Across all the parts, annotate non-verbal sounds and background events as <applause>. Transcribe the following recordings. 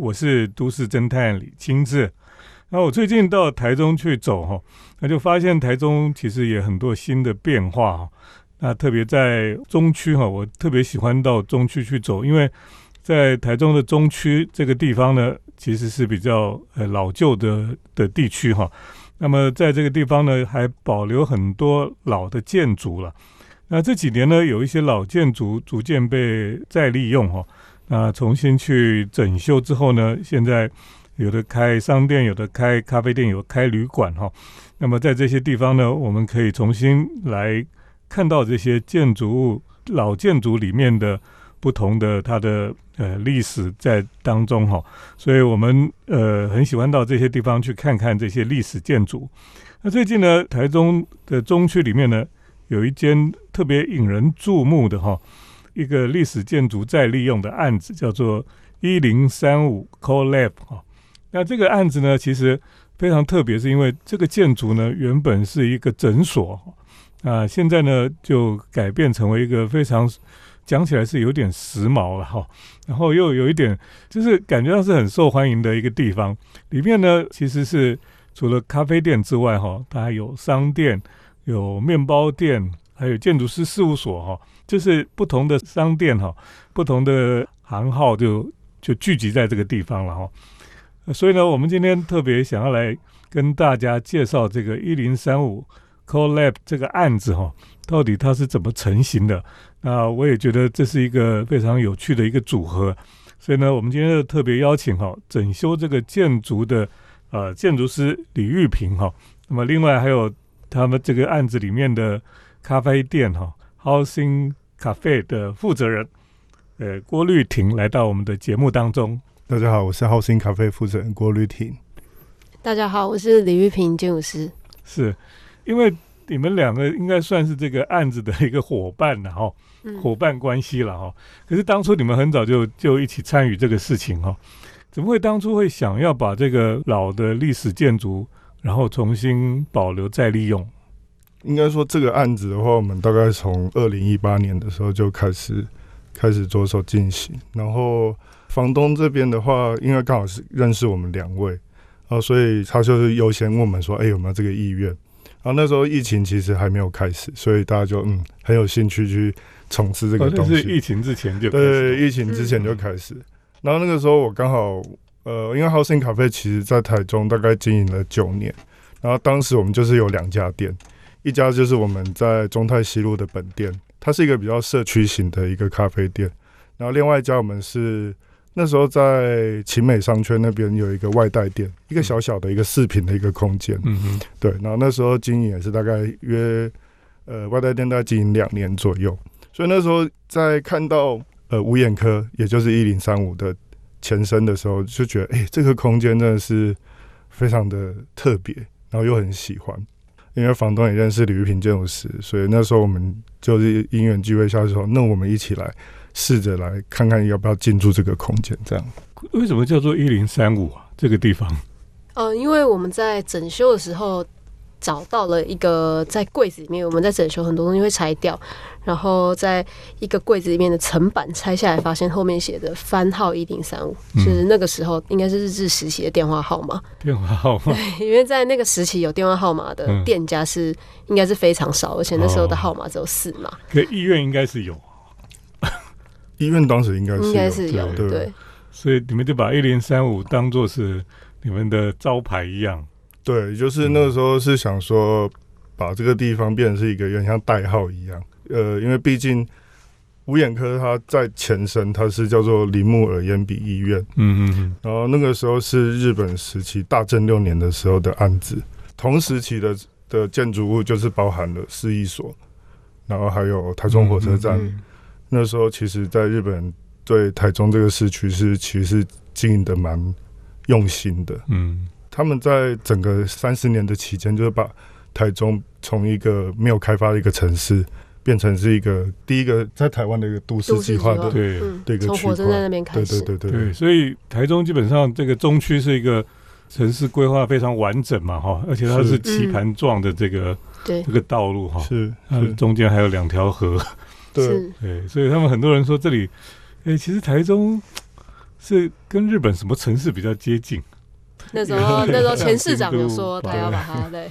我是都市侦探李清志。那我最近到台中去走哈，那就发现台中其实也很多新的变化哈。那特别在中区哈，我特别喜欢到中区去走，因为在台中的中区这个地方呢，其实是比较呃老旧的的地区哈。那么在这个地方呢，还保留很多老的建筑了。那这几年呢，有一些老建筑逐渐被再利用哈，那重新去整修之后呢，现在有的开商店，有的开咖啡店，有开旅馆哈。那么在这些地方呢，我们可以重新来看到这些建筑物老建筑里面的不同的它的呃历史在当中哈。所以我们呃很喜欢到这些地方去看看这些历史建筑。那最近呢，台中的中区里面呢。有一间特别引人注目的哈，一个历史建筑再利用的案子，叫做一零三五 CoLab 哈。那这个案子呢，其实非常特别，是因为这个建筑呢原本是一个诊所啊，现在呢就改变成为一个非常讲起来是有点时髦了哈，然后又有一点就是感觉上是很受欢迎的一个地方。里面呢其实是除了咖啡店之外哈，它还有商店。有面包店，还有建筑师事务所，哈，就是不同的商店，哈，不同的行号就就聚集在这个地方了，哈。所以呢，我们今天特别想要来跟大家介绍这个一零三五 Collab 这个案子，哈，到底它是怎么成型的？那我也觉得这是一个非常有趣的一个组合。所以呢，我们今天就特别邀请哈整修这个建筑的呃建筑师李玉平，哈。那么另外还有。他们这个案子里面的咖啡店哈，Housing Cafe 的负责人，呃，郭绿婷来到我们的节目当中。大家好，我是 Housing Cafe 负责人郭绿婷。大家好，我是李玉平建筑师。是，因为你们两个应该算是这个案子的一个伙伴了哈，伙伴关系了哈。可是当初你们很早就就一起参与这个事情哈，怎么会当初会想要把这个老的历史建筑？然后重新保留再利用，应该说这个案子的话，我们大概从二零一八年的时候就开始开始着手进行。然后房东这边的话，因为刚好是认识我们两位，然后所以他就是优先问我们说：“哎，有没有这个意愿？”然后那时候疫情其实还没有开始，所以大家就嗯很有兴趣去从事这个东西。是疫情之前就对，疫情之前就开始。然后那个时候我刚好。呃，因为 Housing Cafe 其实在台中大概经营了九年，然后当时我们就是有两家店，一家就是我们在中泰西路的本店，它是一个比较社区型的一个咖啡店，然后另外一家我们是那时候在秦美商圈那边有一个外带店，一个小小的一个饰品的一个空间，嗯嗯，对，然后那时候经营也是大概约呃外带店大概经营两年左右，所以那时候在看到呃五眼科，也就是一零三五的。前身的时候就觉得，哎，这个空间真的是非常的特别，然后又很喜欢。因为房东也认识李玉平建筑师，所以那时候我们就是因缘聚会下说，那我们一起来试着来看看要不要进驻这个空间。这样，为什么叫做一零三五啊？这个地方？呃，因为我们在整修的时候。找到了一个在柜子里面，我们在整修很多东西会拆掉，然后在一个柜子里面的层板拆下来，发现后面写的番号一零三五，就是那个时候应该是日治时期的电话号码。<laughs> 电话号码，<laughs> 对，因为在那个时期有电话号码的店家是应该是非常少，而且那时候的号码只有四码。可医院应该是有，医院当时应该是应该是有对，所以你们就把一零三五当做是你们的招牌一样。对，就是那个时候是想说，把这个地方变成是一个有点像代号一样。呃，因为毕竟五眼科它在前身，它是叫做铃木耳咽鼻医院。嗯嗯嗯。然后那个时候是日本时期大正六年的时候的案子，同时期的的建筑物就是包含了市役所，然后还有台中火车站。那时候其实，在日本对台中这个市区是其实经营的蛮用心的。嗯。他们在整个三十年的期间，就是把台中从一个没有开发的一个城市，变成是一个第一个在台湾的一个都市计划的对对一个区块。在那边开始，对对对对。所以台中基本上这个中区是一个城市规划非常完整嘛，哈，而且它是棋盘状的这个这个道路哈，是是中间还有两条河，<laughs> 对对，所以他们很多人说这里，哎，其实台中。是跟日本什么城市比较接近？<laughs> 那时候那时候前市长有说他要把它 <laughs> 对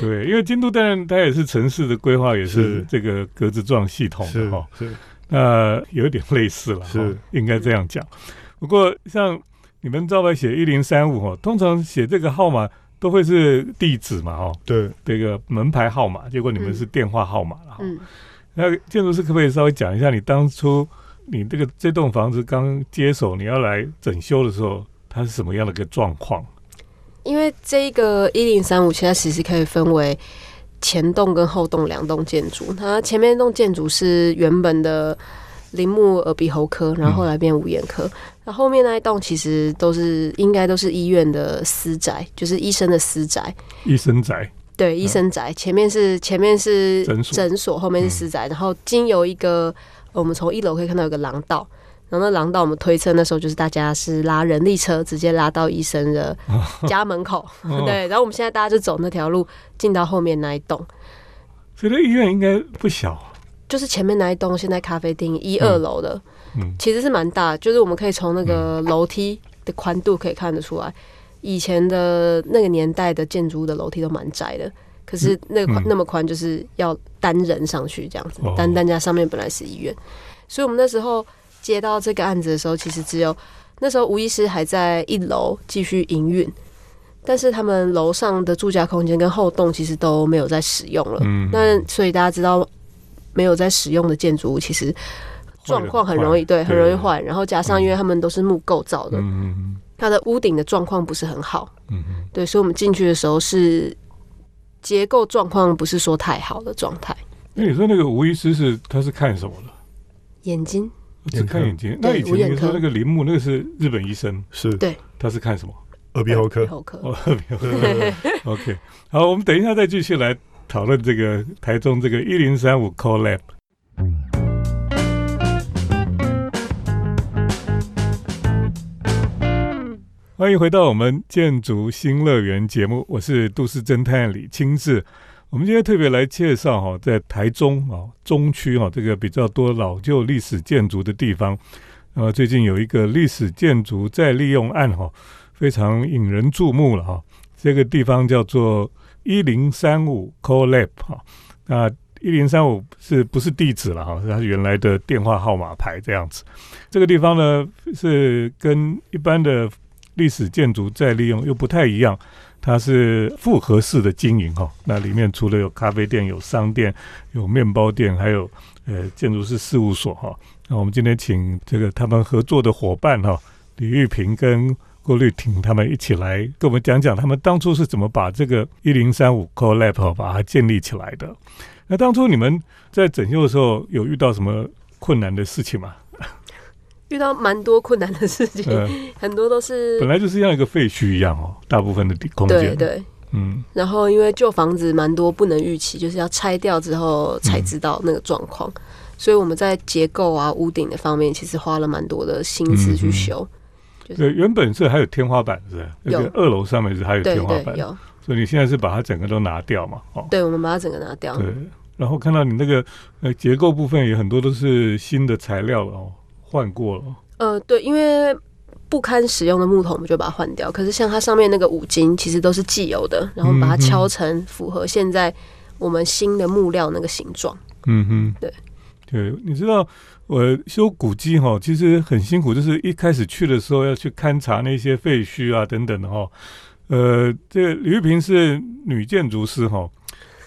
对，因为京都当然它也是城市的规划，也是是这个格子状系统的哈。是那有点类似了，是哈应该这样讲。不过像你们招牌写一零三五哈，通常写这个号码都会是地址嘛哈，对，这个门牌号码，结果你们嗯是电话号码了哈。嗯，那建筑师可不可以稍微讲一下，你当初你这个这栋房子刚接手，你要来整修的时候，它是什么样的一个状况？因为这一个一零三五，现在其实可以分为前栋跟后栋两栋建筑。它前面一栋建筑是原本的铃木耳鼻喉科，然后后来变五眼科。那、后面那一栋其实都是应该都是医院的私宅，就是医生的私宅。医生宅，对，医生宅前面是前面是诊所后面是私宅，然后经由一个我们从一楼可以看到有个廊道，然后那廊道我们推测那时候就是大家是拉人力车直接拉到医生的家门口，哦。<laughs> 对，然后我们现在大家就走那条路进到后面那一栋，这医院应该不小。就是前面那一栋现在咖啡厅一二楼的，嗯。其实是蛮大，就是我们可以从那个楼梯的宽度可以看得出来，以前的那个年代的建筑物的楼梯都蛮窄的，可是那个宽、嗯。那么宽，就是要单人上去这样子哦，单单家上面本来是医院，所以我们那时候接到这个案子的时候，其实只有那时候吴医师还在一楼继续营运。但是他们楼上的住家空间跟后栋其实都没有在使用了，嗯那所以大家知道，没有在使用的建筑物其实状况很容易对，很容易坏。然后加上因为他们都是木构造的，嗯嗯它的屋顶的状况不是很好，嗯嗯对，所以我们进去的时候是结构状况不是说太好的状态。那你说那个吴医师是他是看什么的？眼睛只看眼睛。那以前你说那个铃木那个是日本医生，是对他是看什么？耳鼻喉科，耳鼻喉科，哦，OK，好，我们等一下再继续来讨论这个台中这个一零三五 Collab。欢迎回到我们建筑新乐园节目，我是都市侦探李清志。我们今天特别来介绍哈，在台中啊中区哈这个比较多老旧历史建筑的地方，呃，最近有一个历史建筑再利用案哈，非常引人注目了哈。这个地方叫做一零三五 Collab 哈，那一零三五是不是地址了哈？是它原来的电话号码牌这样子。这个地方呢是跟一般的历史建筑再利用又不太一样，它是复合式的经营哈。那里面除了有咖啡店、有商店、有面包店，还有呃建筑师事务所哈。那我们今天请这个他们合作的伙伴哈，李玉平跟郭绿婷他们一起来跟我们讲讲他们当初是怎么把这个一零三五 Collab 哈把它建立起来的。那当初你们在整修的时候有遇到什么困难的事情吗？遇到蛮多困难的事情，呃，很多都是本来就是像一个废墟一样哦，大部分的地空间。对对。嗯然后因为旧房子蛮多不能预期，就是要拆掉之后才知道那个状况，所以我们在结构啊、屋顶的方面，其实花了蛮多的心思去修。对，原本是还有天花板是有二楼上面是还有天花板，对有，所以你现在是把它整个都拿掉嘛？哦，对我们把它整个拿掉。对。然后看到你那个呃结构部分也很多都是新的材料了哦，换过了哦。呃，对，因为不堪使用的木桶，我们就把它换掉。可是像它上面那个五金，其实都是既有的，然后把它敲成符合现在我们新的木料那个形状。嗯哼，对对，你知道我修古迹哈，其实很辛苦，就是一开始去的时候要去勘察那些废墟啊等等的哈。呃，这个李玉萍是女建筑师哈，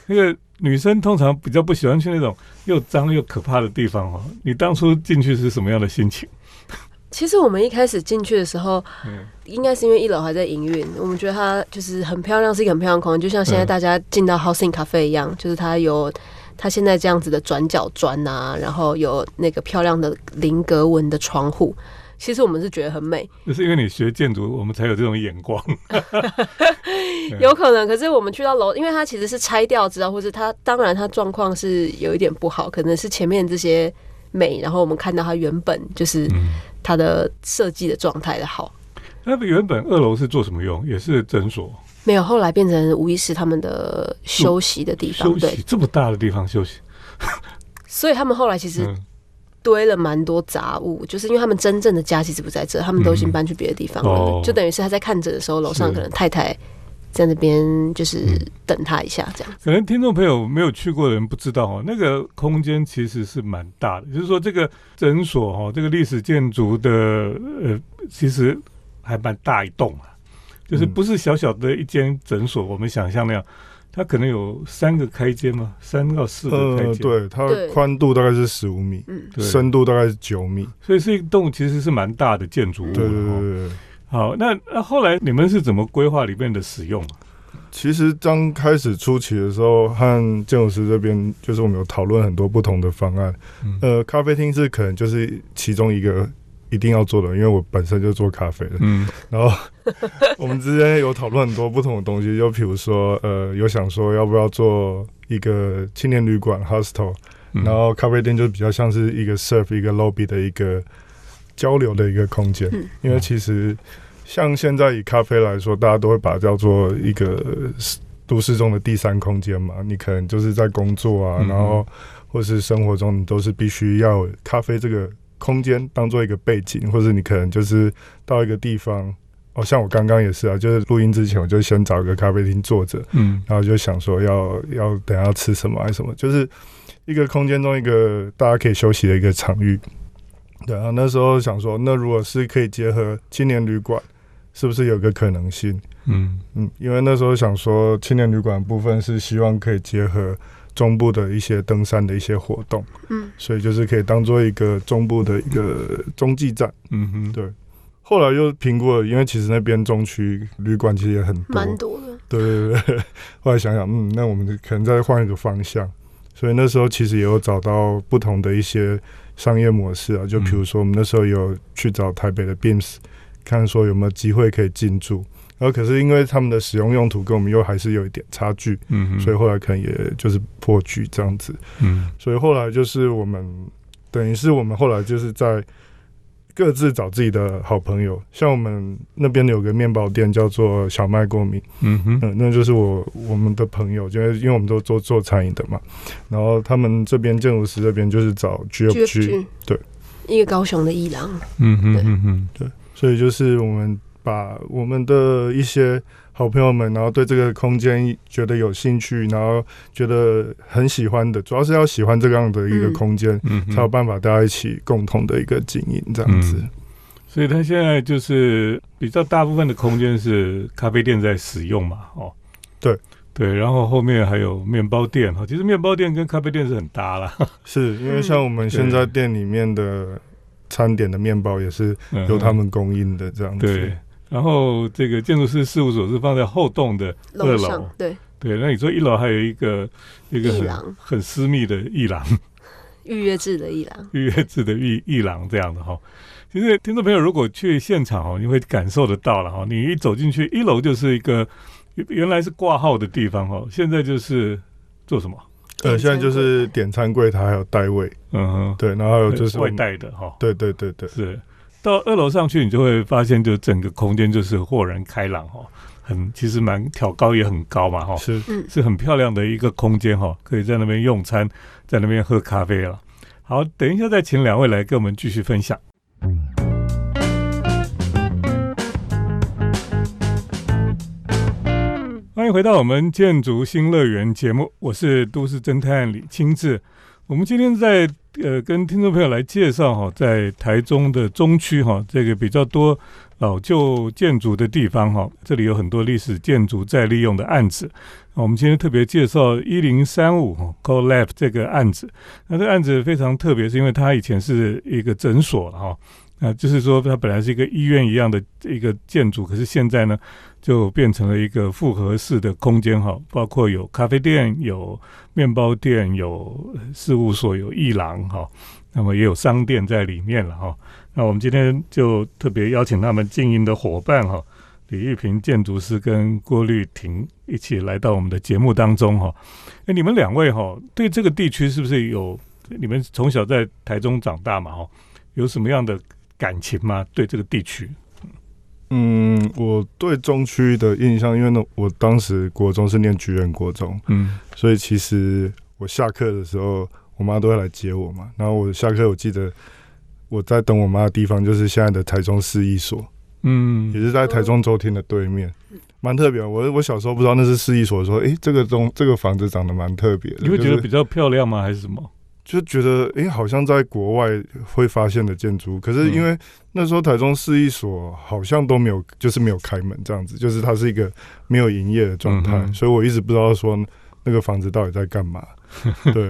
那个女生通常比较不喜欢去那种又脏又可怕的地方哦。你当初进去是什么样的心情？其实我们一开始进去的时候，嗯应该是因为一楼还在营运，我们觉得它就是很漂亮，是一个很漂亮的空间，就像现在嗯大家进到 Housing Cafe 一样，就是它有它现在这样子的转角砖啊，然后有那个漂亮的菱格纹的窗户。其实我们是觉得很美，就是因为你学建筑，我们才有这种眼光。<laughs> 有可能。可是我们去到楼，因为它其实是拆掉之后，或是它当然它状况是有一点不好，可能是前面这些美，然后我们看到它原本就是嗯，它的设计的状态的好。那原本二楼是做什么用？也是诊所没有，后来变成吴医师他们的休息的地方，对，休息，这么大的地方休息。所以他们后来其实嗯堆了蛮多杂物，就是因为他们真正的家其实不在这，他们都已经搬去别的地方了，哦。就等于是他在看诊的时候，楼上可能太太在那边就是等他一下这样。可能听众朋友没有去过的人不知道哦，那个空间其实是蛮大的，就是说这个诊所哦，这个历史建筑的呃，其实还蛮大一栋啊，就是不是小小的一间诊所，我们想象那样，它可能有三个开间嘛，三到四个开呃，间，对，它对宽度大概是十五米，嗯，深度大概是九米。所以是一栋其实是蛮大的建筑物对对对对对。好，那那后来你们是怎么规划里面的使用啊？其实刚开始初期的时候，和建筑师这边就是我们有讨论很多不同的方案。嗯呃，咖啡厅是可能就是其中一个一定要做的，因为我本身就做咖啡的。嗯。然后我们之间有讨论很多不同的东西，就比如说，呃，有想说要不要做一个青年旅馆 hostel，嗯。然后咖啡店就比较像是一个 serve 一个 lobby 的一个交流的一个空间，嗯。因为其实像现在以咖啡来说，大家都会把它叫做一个都市中的第三空间嘛，你可能就是在工作啊，嗯然后或是生活中，你都是必须要咖啡这个空间当做一个背景，或者你可能就是到一个地方。哦，像我刚刚也是啊，就是录音之前我就先找一个咖啡厅坐着，嗯然后就想说要要等一下吃什么还是什么，就是一个空间中一个大家可以休息的一个场域。对啊，那时候想说，那如果是可以结合青年旅馆，是不是有个可能性？嗯嗯，因为那时候想说，青年旅馆部分是希望可以结合中部的一些登山的一些活动，嗯，所以就是可以当做一个中部的一个中继站。嗯哼，对。后来又评估了，因为其实那边中区旅馆其实也很多，蛮多的。对对对，<laughs> 后来想想，嗯，那我们可能再换一个方向，所以那时候其实也有找到不同的一些商业模式啊，就比如说我们那时候有去找台北的 Beams，看说有没有机会可以进驻，然后可是因为他们的使用用途跟我们又还是有一点差距，嗯，所以后来可能也就是破局这样子，嗯所以后来就是我们等于是我们后来就是在。各自找自己的好朋友，像我们那边有个面包店叫做小麦过敏，嗯哼，嗯，那就是我我们的朋友，就是因为我们都做做餐饮的嘛，然后他们这边建筑师这边就是找 GFG，GFG 对，一个高雄的伊朗，嗯哼对嗯哼，所以就是我们把我们的一些好朋友们，然后对这个空间觉得有兴趣，然后觉得很喜欢的，主要是要喜欢这样的一个嗯空间，嗯，才有办法大家一起共同的一个经营这样子。嗯所以他现在就是比较大部分的空间是咖啡店在使用嘛，哦，对对，然后后面还有面包店哈，其实面包店跟咖啡店是很搭啦，<laughs> 是因为像我们现在店里面的餐点的面包也是嗯由他们供应的这样子。对。然后这个建筑师事务所是放在后栋的二楼。对。对，那你说一楼还有一个一个很很私密的艺廊，预约制的艺廊，<laughs> 预约制的艺艺廊这样的哈。其实听众朋友如果去现场哦，你会感受得到了哈。你一走进去，一楼就是一个原原来是挂号的地方哈，现在就是做什么？呃，现在就是点餐柜台还有代位，嗯哼，对，然后还有就是我外带的哈，对对对对，是到二楼上去，你就会发现，就整个空间就是豁然开朗哈，很其实蛮挑高也很高嘛哈，是嗯，是很漂亮的一个空间哈，可以在那边用餐，在那边喝咖啡了。好，等一下再请两位来跟我们继续分享。欢迎回到我们建筑新乐园节目，我是都市侦探李清志。我们今天在呃跟听众朋友来介绍哈，在台中的中区哈，这个比较多老旧建筑的地方哈，这里有很多历史建筑再利用的案子。我们今天特别介绍一零三五哈 c o l a b 这个案子。那这个案子非常特别，是因为它以前是一个诊所哈，那就是说它本来是一个医院一样的一个建筑，可是现在呢就变成了一个复合式的空间哈，包括有咖啡店、有面包店、有事务所、有艺廊哈，那么也有商店在里面了哈。那我们今天就特别邀请他们经营的伙伴哈。李玉平建筑师跟郭绿婷一起来到我们的节目当中哈。哎，你们两位哈，对这个地区是不是有？你们从小在台中长大嘛哈，有什么样的感情吗？对这个地区？嗯，我对中区的印象，因为呢，我当时国中是念菊园国中，嗯所以其实我下课的时候，我妈都会来接我嘛。然后我下课，我记得我在等我妈的地方就是现在的台中市一所，嗯也嗯，是在台中周厅的对面，蛮特别。我我小时候不知道那是市一所，说诶，这个东这个房子长得蛮特别的，你会觉得比较漂亮吗？还是什么？就觉得诶，好像在国外会发现的建筑，可是因为那时候台中市一所好像都没有，就是没有开门这样子，就是它是一个没有营业的状态，嗯所以我一直不知道说那个房子到底在干嘛。<laughs> 对，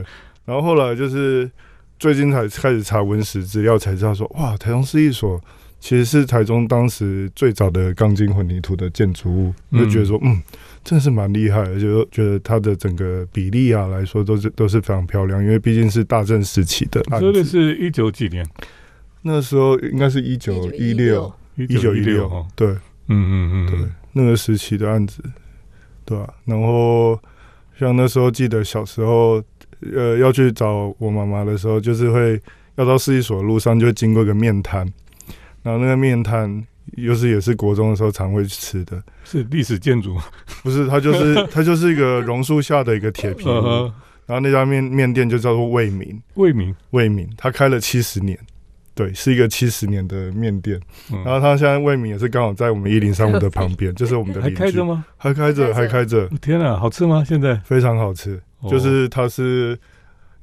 然后后来就是最近才开始查文史资料，才知道说哇，台中市一所其实是台中当时最早的钢筋混凝土的建筑物，我就觉得说嗯。真的是蛮厉害的，就觉得它的整个比例啊来说都是都是非常漂亮，因为毕竟是大正时期的案说的子。是一九几年？那时候应该是一九一六，一九一六。哦，，对。嗯嗯嗯，对，那个时期的案子，对吧、然后像那时候记得小时候，呃，要去找我妈妈的时候，就是会要到市一所的路上就会经过一个面摊，然后那个面摊又是也是国中的时候常会去吃的，是历史建筑。不是它就是 <laughs> 它就是一个榕树下的一个铁皮然后那家面面店就叫做魏民，魏明，魏民，它开了七十年。对，是一个七十年的面店，嗯。然后它现在魏民也是刚好在我们一零三五的旁边，就是我们的还开着吗？还开着，还还开着，天啊，好吃吗？现在？非常好吃。哦就是它是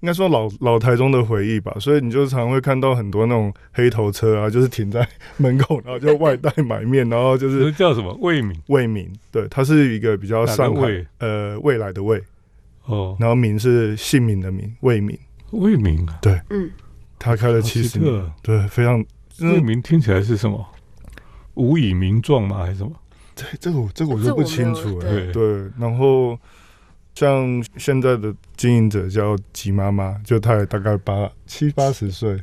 应该说老老台中的回忆吧，所以你就常会看到很多那种黑头车啊，就是停在门口，然后就外带买面，然后就这是 <laughs> 叫什么？魏明魏民，对，它是一个比较上海魏呃未来的未，哦，然后民是姓名的名，魏民，魏明啊，嗯，他开了好七十年，对，非常。魏明听起来是什么？无以名状吗？还是什么？这这个我这个我就不清楚了、对。对，然后像现在的经营者叫吉妈妈，就她也大概八七八十岁，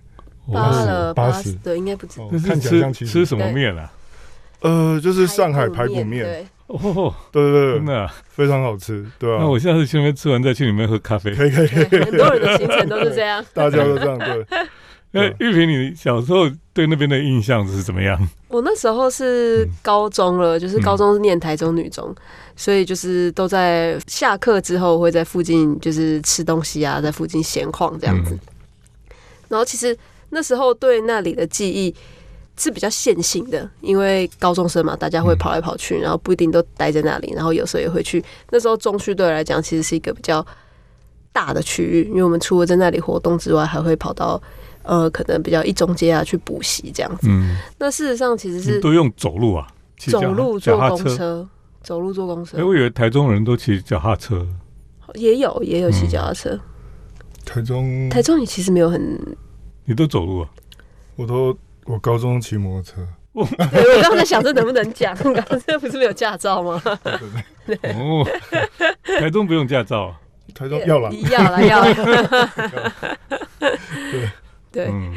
八哦了八十八十，对，应该不止。哦这是看起来像七十。吃吃什么面啊？呃，就是上海排骨面，对，哦，对对对，真的啊。非常好吃，对啊。那我下次去那边吃完再去里面喝咖啡。可以可以可以，对 <laughs> 很多人的行程都是这样。大家都这样对。那玉萍，你小时候对那边的印象是怎么样？<laughs> 我那时候是嗯高中了，就是高中是念台中女中，所以就是都在下课之后会在附近就是吃东西啊，在附近闲逛这样子。嗯然后其实那时候对那里的记忆是比较线性的，因为高中生嘛，大家会跑来跑去，然后不一定都待在那里，然后有时候也会去。那时候中区对我来讲其实是一个比较大的区域，因为我们除了在那里活动之外，还会跑到呃可能比较一中街啊去补习这样子。嗯，那事实上其实是都用走路啊？走路坐公车？车，走路坐公车哎，我以为台中人都骑脚踏车。也有也有骑嗯脚踏车。台中，台中也其实没有很，你都走路啊？我都我高中骑摩托车，<laughs> 对我刚刚在想这能不能讲，这不是没有驾照吗？<laughs> <laughs> 哦，台中不用驾照啊。台中要了，要了要了。对，嗯，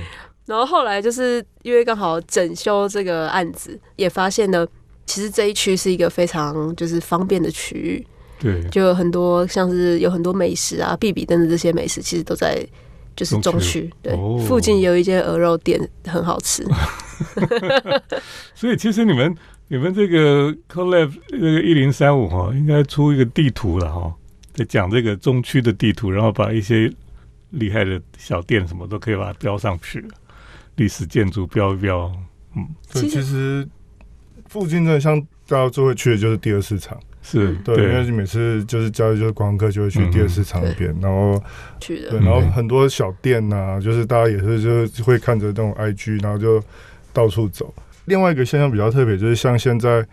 然后后来就是因为刚好整修这个案子，也发现了其实这一区是一个非常就是方便的区域，对，就有很多像是有很多美食啊，必比登的这些美食，其实都在就是中中区，对，哦。附近有一间鹅肉店很好吃，<laughs> 所以其实你们你们这个 Collab 这个一零三五哈，应该出一个地图了哈，在讲这个中区的地图，然后把一些厉害的小店什么都可以把它标上去，历史建筑标一标。嗯，其实其实附近的像大家最会去的就是第二市场，是嗯对，因为每次就是交易就是观光客就会去第二市场那边，然后去的对，。然后很多小店呐、就是大家也是就是会看着那种 IG，然后就到处走。另外一个现象比较特别，就是像现在，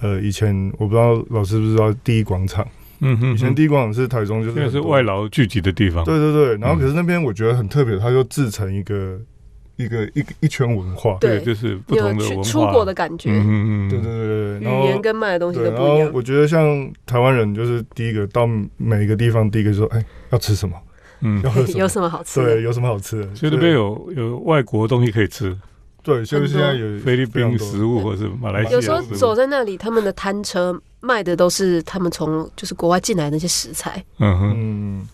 呃，以前我不知道老师知不知道第一广场，嗯哼以前第一广场是台中，就是现在是外劳聚集的地方。对对对，然后嗯。可是那边我觉得很特别，它就制成一个一个一一圈文化，对对，就是不同的文化。出国的感觉，嗯嗯嗯，对对对对，语言跟卖的东西，都不一样。我觉得像台湾人就是第一个到每一个地方，第一个就说，哎，要吃什么，嗯。要，喝什 <laughs> 有，什么好吃对，的？有什么好吃的，所以那边有有外国东西可以吃，对，就是现在有菲律宾食物或是马来西亚有时候走在那里，他们的摊车卖的都是他们从就是国外进来的那些食材。嗯哼，嗯，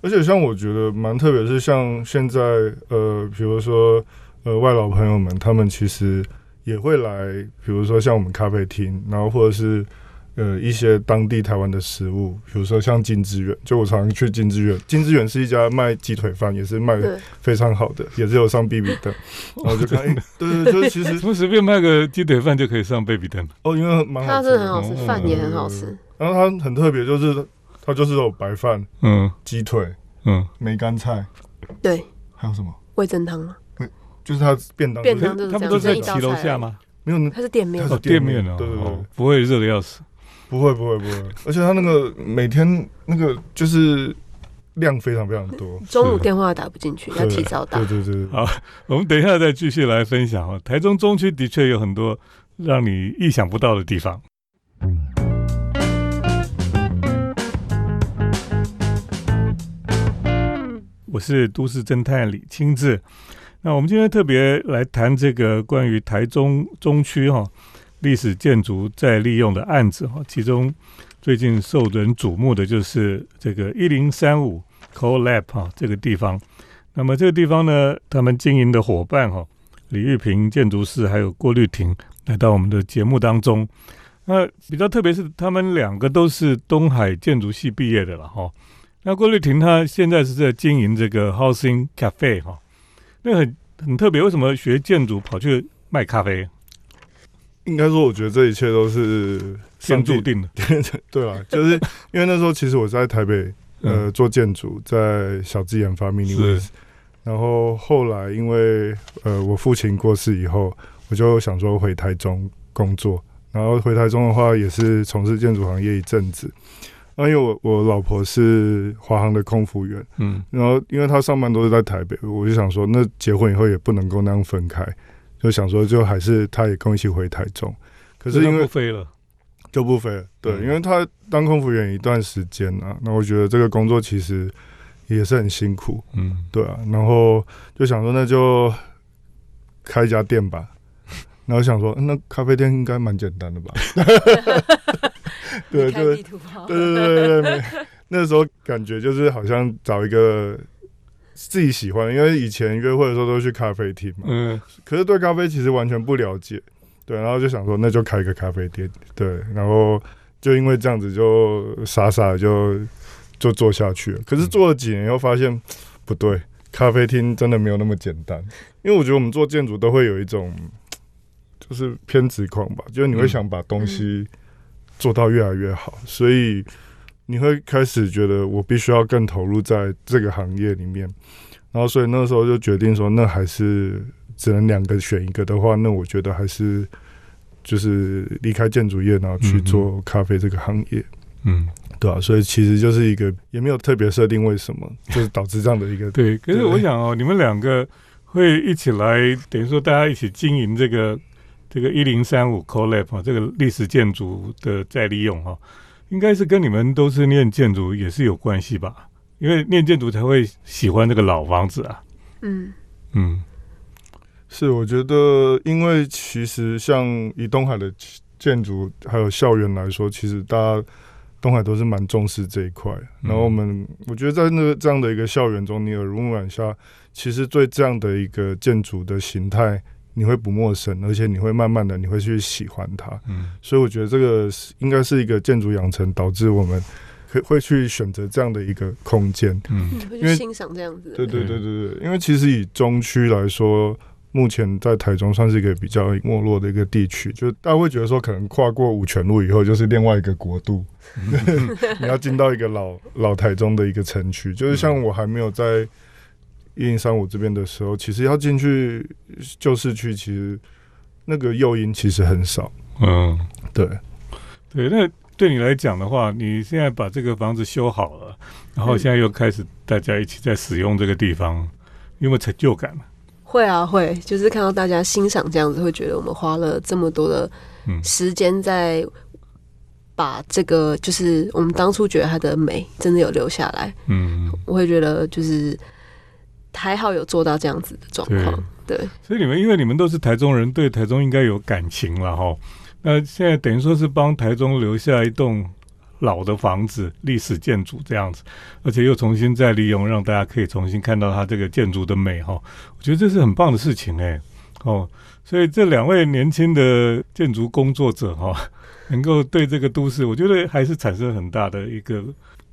而且像我觉得蛮特别，是像现在呃，比如说呃外老朋友们，他们其实也会来，比如说像我们咖啡厅，然后或者是呃一些当地台湾的食物，比如说像金枝源，就我常常去金枝源，金枝源是一家卖鸡腿饭，也是卖的，非常好的，也是有上 B B 灯，<laughs> 然后就看，哎、对对对，就是其实 <laughs> 怎么随便卖个鸡腿饭就可以上 B B 灯？哦，因为蛮好的，真的很好吃，嗯饭也很好吃。然后它很特别，就是它就是有白饭、嗯。鸡腿、嗯，梅干菜，对，还有什么？味增汤嘛，就是它便当，便当就是他们都在这样一道骑楼下吗？没有它是店面。它，是哦，店面哦，对对对。哦不会热的要死。不会不会不会，而且他那个每天那个就是量非常非常多，<laughs> 中午电话打不进去，要提早打对。对对对，好我们等一下再继续来分享啊。台中中区的确有很多让你意想不到的地方。我是都市侦探李清志。那我们今天特别来谈这个关于台中中区哈、历史建筑再利用的案子哈、其中最近受人瞩目的就是这个一零三五 Collab 哈、这个地方。那么这个地方呢，他们经营的伙伴哈、李玉平建筑师还有郭绿婷来到我们的节目当中。那比较特别是他们两个都是东海建筑系毕业的了哈、那郭绿婷她现在是在经营这个 Housing Cafe 哈、那很很特别，为什么学建筑跑去卖咖啡？应该说我觉得这一切都是 <laughs> 天注定的。<laughs> 对啊，就是因为那时候其实我在台北呃嗯。做建筑，在小资研发 mini 是。Ways，然后后来因为呃我父亲过世以后，我就想说回台中工作，然后回台中的话也是从事建筑行业一阵子。那因为我我老婆是华航的空服员，嗯。然后因为她上班都是在台北，我就想说，那结婚以后也不能够那样分开，就想说就还是他也跟我一起回台中。可是因他为飞了，就不飞了，对，嗯。因为他当空服员一段时间啊，那我觉得这个工作其实也是很辛苦，嗯，对啊，然后就想说那就开一家店吧，然后想说嗯那咖啡店应该蛮简单的吧，<laughs> 对，就是对对对对对，<laughs> 那时候感觉就是好像找一个自己喜欢，因为以前约会的时候都去咖啡厅嘛，嗯，可是对咖啡其实完全不了解，对，然后就想说那就开一个咖啡店，对，然后就因为这样子就傻傻的就就做下去了。可是做了几年又发现不对，咖啡厅真的没有那么简单，因为我觉得我们做建筑都会有一种就是偏执狂吧，就是你会想把东西做到越来越好，所以你会开始觉得我必须要更投入在这个行业里面。然后，所以那时候就决定说，那还是只能两个选一个的话，那我觉得还是就是离开建筑业，然后去做咖啡这个行业，嗯，对啊，所以其实就是一个也没有特别设定为什么，就是导致这样的一个对。可是我想哦，你们两个会一起来，等于说大家一起经营这个这个一零三五 CoLab 啊，这个历史建筑的再利用哈、应该是跟你们都是念建筑也是有关系吧？因为念建筑才会喜欢这个老房子啊。嗯，嗯是，我觉得，因为其实像以东海的建筑还有校园来说，其实大家东海都是蛮重视这一块。然后我们，我觉得在那个这样的一个校园中，你耳濡目染下，其实对这样的一个建筑的形态，你会不陌生，而且你会慢慢的你会去喜欢它。嗯所以我觉得这个是应该是一个建筑养成导致我们会会去选择这样的一个空间。嗯你会因为去欣赏这样子。对对对对对，因为其实以中区来说，目前在台中算是一个比较没落的一个地区，就大家会觉得说，可能跨过五泉路以后就是另外一个国度，<laughs> 你要进到一个老老台中的一个城区，就是像我还没有在一零三五这边的时候，其实要进去旧市区，其实那个诱因其实很少，嗯，对。对，那对你来讲的话，你现在把这个房子修好了，然后现在又开始大家一起在使用这个地方，有没有成就感？会啊会，就是看到大家欣赏这样子，会觉得我们花了这么多的嗯时间在把这个，就是我们当初觉得它的美真的有留下来。嗯，我会觉得就是还好有做到这样子的状况。对，所以你们因为你们都是台中人，对台中应该有感情了哈。那现在等于说是帮台中留下一栋老的房子、历史建筑这样子，而且又重新再利用，让大家可以重新看到它这个建筑的美哈。我觉得这是很棒的事情哎、哦，所以这两位年轻的建筑工作者哈、能够对这个都市，我觉得还是产生很大的一个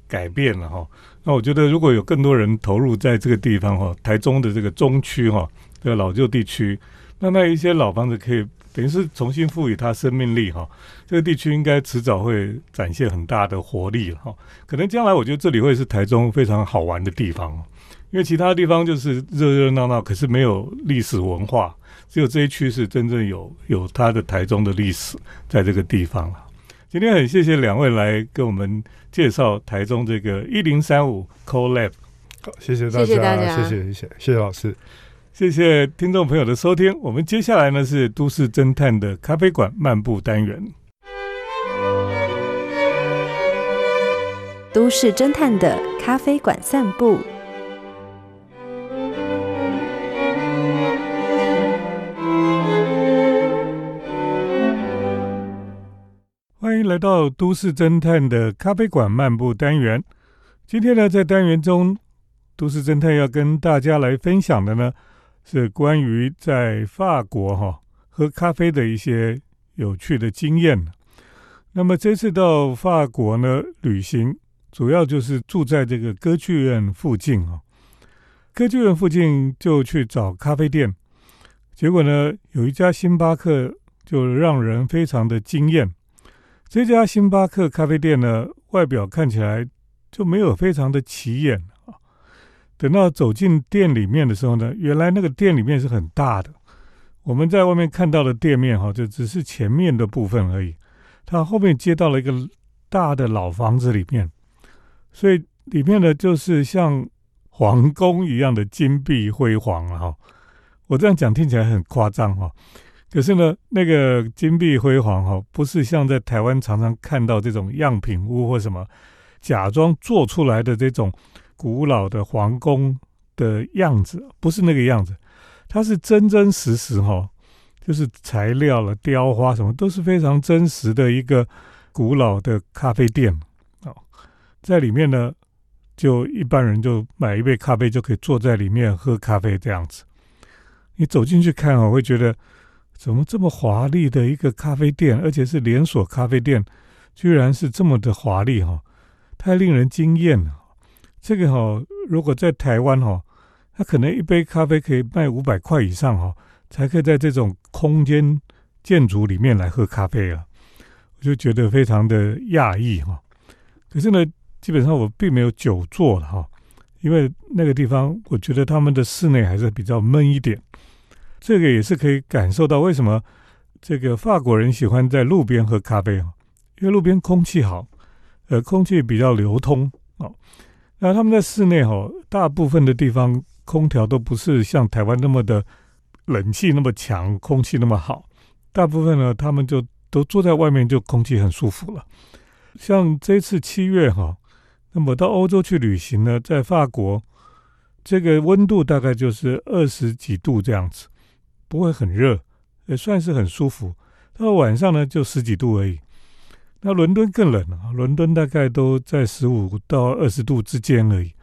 改变了哈、那我觉得如果有更多人投入在这个地方哈、台中的这个中区哈、这个老旧地区，那那一些老房子可以等于是重新赋予它生命力哈、这个地区应该迟早会展现很大的活力哈、可能将来我觉得这里会是台中非常好玩的地方，因为其他地方就是热热闹闹，可是没有历史文化，只有这一区是真正有有它的台中的历史在这个地方了。今天很谢谢两位来跟我们介绍台中这个一零三五 CoLab，好，谢谢大家，谢谢大家谢谢谢谢谢谢老师。谢谢听众朋友的收听。我们接下来呢是都市侦探的咖啡馆漫步单元。都市侦探的咖啡馆散步。欢迎来到都市侦探的咖啡馆漫步单元。今天呢，在单元中，都市侦探要跟大家来分享的呢，是关于在法国哈、喝咖啡的一些有趣的经验。那么这次到法国呢旅行，主要就是住在这个歌剧院附近啊。歌剧院附近就去找咖啡店，结果呢，有一家星巴克就让人非常的惊艳。这家星巴克咖啡店呢，外表看起来就没有非常的起眼啊。等到走进店里面的时候呢，原来那个店里面是很大的。我们在外面看到的店面哈，就只是前面的部分而已。它后面接到了一个大的老房子里面，所以里面呢就是像皇宫一样的金碧辉煌了哈。我这样讲听起来很夸张哈。可是呢，那个金碧辉煌哈、不是像在台湾常常看到这种样品屋或什么假装做出来的这种古老的皇宫的样子，不是那个样子，它是真真实实哈、就是材料了、雕花什么都是非常真实的一个古老的咖啡店哦，在里面呢，就一般人就买一杯咖啡就可以坐在里面喝咖啡这样子。你走进去看哦，会觉得。怎么这么华丽的一个咖啡店，而且是连锁咖啡店，居然是这么的华丽哈、太令人惊艳了。这个哈、如果在台湾哈、它可能一杯咖啡可以卖五百块以上哈、才可以在这种空间建筑里面来喝咖啡啊，我就觉得非常的讶异哈。可是呢，基本上我并没有久坐了哈，因为那个地方我觉得他们的室内还是比较闷一点。这个也是可以感受到为什么这个法国人喜欢在路边喝咖啡啊，因为路边空气好，呃，空气比较流通哦。那他们在室内哈，大部分的地方空调都不是像台湾那么的冷气那么强，空气那么好。大部分呢，他们就都坐在外面，就空气很舒服了。像这次七月哈，那么到欧洲去旅行呢，在法国这个温度大概就是二十几度这样子。不会很热，也算是很舒服。到晚上呢，就十几度而已。那伦敦更冷啊，伦敦大概都在十五到二十度之间而已，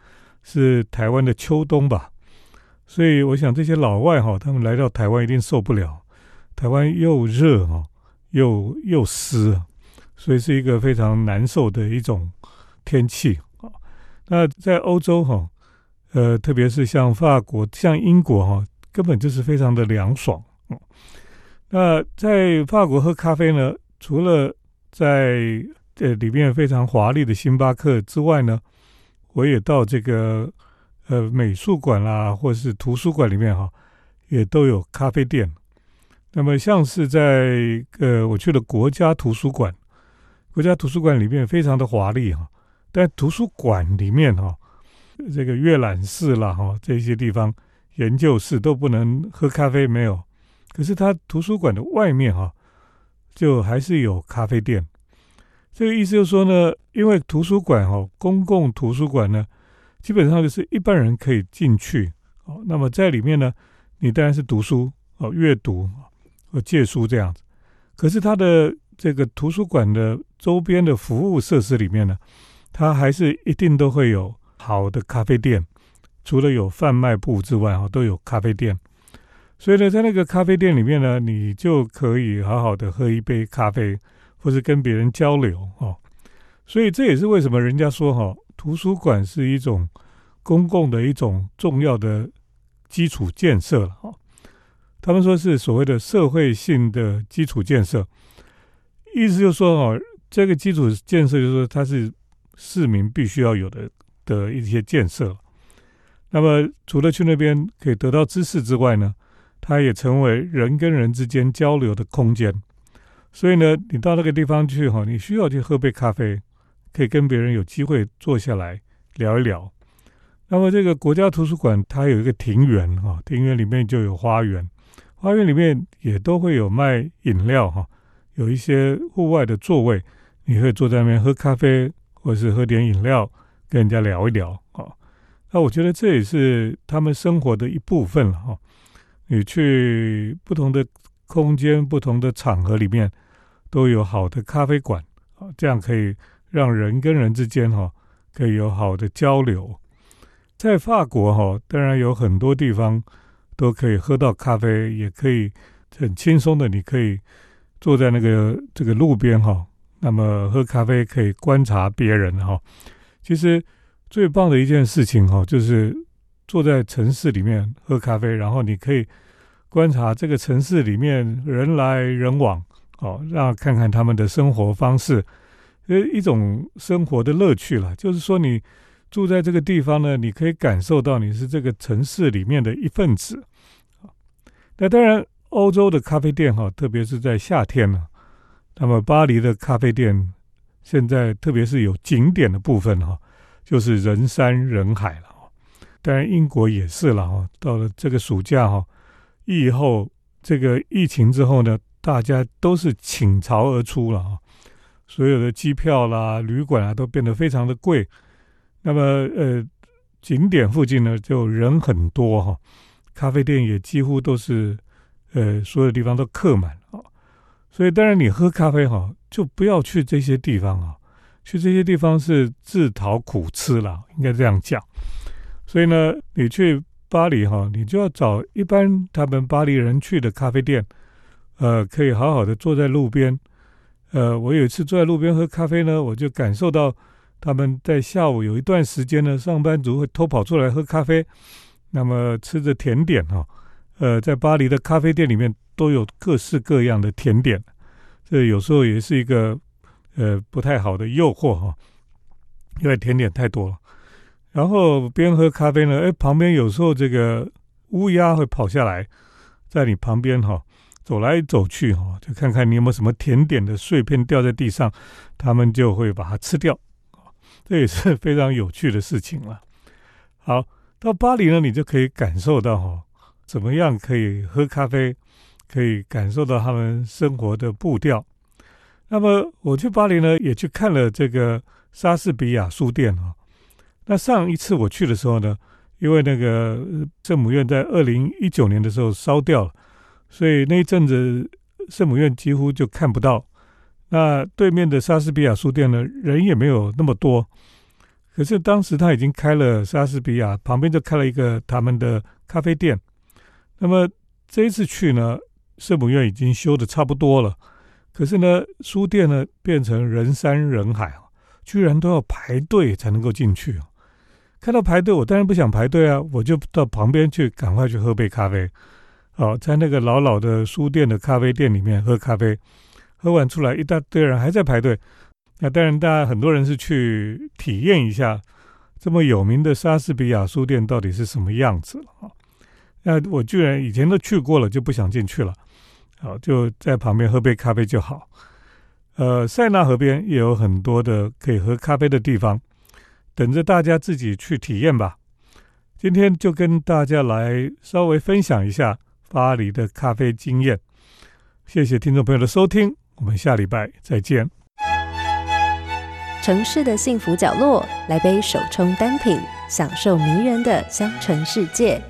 是台湾的秋冬吧。所以我想这些老外哈，他们来到台湾一定受不了，台湾又热哈，又又湿，所以是一个非常难受的一种天气啊。那在欧洲哈，呃，特别是像法国、像英国哈。根本就是非常的凉爽。嗯，那在法国喝咖啡呢，除了在呃里面非常华丽的星巴克之外呢，我也到这个呃美术馆啦，或是图书馆里面哈，也都有咖啡店。那么像是在呃我去了国家图书馆，国家图书馆里面非常的华丽哈，但图书馆里面哈，这个阅览室啦哈这些地方。研究室都不能喝咖啡，没有。可是它图书馆的外面哈、就还是有咖啡店。这个意思就是说呢，因为图书馆哈、公共图书馆呢，基本上就是一般人可以进去哦。那么在里面呢，你当然是读书哦，阅读和借书这样子。可是它的这个图书馆的周边的服务设施里面呢，它还是一定都会有好的咖啡店。除了有贩卖部之外，哈，都有咖啡店。所以呢，在那个咖啡店里面呢，你就可以好好的喝一杯咖啡，或是跟别人交流哦。所以这也是为什么人家说哈，图书馆是一种公共的一种重要的基础建设了哈。他们说是所谓的社会性的基础建设，意思就是说哦，这个基础建设就是说它是市民必须要有的的一些建设。那么除了去那边可以得到知识之外呢，它也成为人跟人之间交流的空间。所以呢，你到那个地方去哈，你需要去喝杯咖啡。可以跟别人有机会坐下来聊一聊。那么这个国家图书馆它有一个庭园哈，庭园里面就有花园，花园里面也都会有卖饮料哈，有一些户外的座位，你可以坐在那边喝咖啡，或者是喝点饮料，跟人家聊一聊。那我觉得这也是他们生活的一部分了哈。你去不同的空间、不同的场合里面，都有好的咖啡馆啊，这样可以。让人跟人之间哈可以有好的交流，在法国哈当然有很多地方都可以喝到咖啡，也可以很轻松的，你可以坐在那个这个路边哈，那么喝咖啡可以观察别人哈。其实最棒的一件事情哈，就是坐在城市里面喝咖啡，然后你可以观察这个城市里面人来人往，哦，让看看他们的生活方式。呃，一种生活的乐趣了，就是说你住在这个地方呢，你可以感受到你是这个城市里面的一份子。那当然，欧洲的咖啡店哈，特别是在夏天呢，那么巴黎的咖啡店现在特别是有景点的部分哈，就是人山人海了。当然，英国也是了哈。到了这个暑假哈，疫后这个疫情之后呢，大家都是倾巢而出了啊。所有的机票啦、旅馆啊都变得非常的贵，那么呃，景点附近呢就人很多哈，咖啡店也几乎都是呃所有地方都客满啊，所以当然你喝咖啡哈就不要去这些地方啊，去这些地方是自讨苦吃了，应该这样讲。所以呢，你去巴黎哈，你就要找一般他们巴黎人去的咖啡店，呃，可以好好的坐在路边。呃，我有一次坐在路边喝咖啡呢，我就感受到他们在下午有一段时间呢，上班族会偷跑出来喝咖啡，那么吃着甜点哈。呃，在巴黎的咖啡店里面都有各式各样的甜点，这有时候也是一个呃不太好的诱惑哈，因为甜点太多了。然后边喝咖啡呢，哎，旁边有时候这个乌鸦会跑下来，在你旁边哈。走来走去哈，就看看你有没有什么甜点的碎片掉在地上，他们就会把它吃掉，这也是非常有趣的事情了。好，到巴黎呢，你就可以感受到哈，怎么样可以喝咖啡，可以感受到他们生活的步调。那么我去巴黎呢，也去看了这个莎士比亚书店啊。那上一次我去的时候呢，因为那个圣母院在二零一九年的时候烧掉了。所以那一阵子，圣母院几乎就看不到。那对面的莎士比亚书店呢，人也没有那么多。可是当时他已经开了莎士比亚，旁边就开了一个他们的咖啡店。那么这一次去呢，圣母院已经修的差不多了。可是呢，书店呢变成人山人海，居然都要排队才能够进去啊。看到排队，我当然不想排队啊，我就到旁边去，赶快去喝杯咖啡。哦，在那个老老的书店的咖啡店里面喝咖啡，喝完出来一大堆人还在排队。那当然，大家很多人是去体验一下这么有名的莎士比亚书店到底是什么样子了啊。那我居然以前都去过了，就不想进去了。好，就在旁边喝杯咖啡就好。呃，塞纳河边也有很多的可以喝咖啡的地方，等着大家自己去体验吧。今天就跟大家来稍微分享一下。巴黎的咖啡经验，谢谢听众朋友的收听，我们下礼拜再见。城市的幸福角落，来杯手冲单品，享受迷人的香醇世界。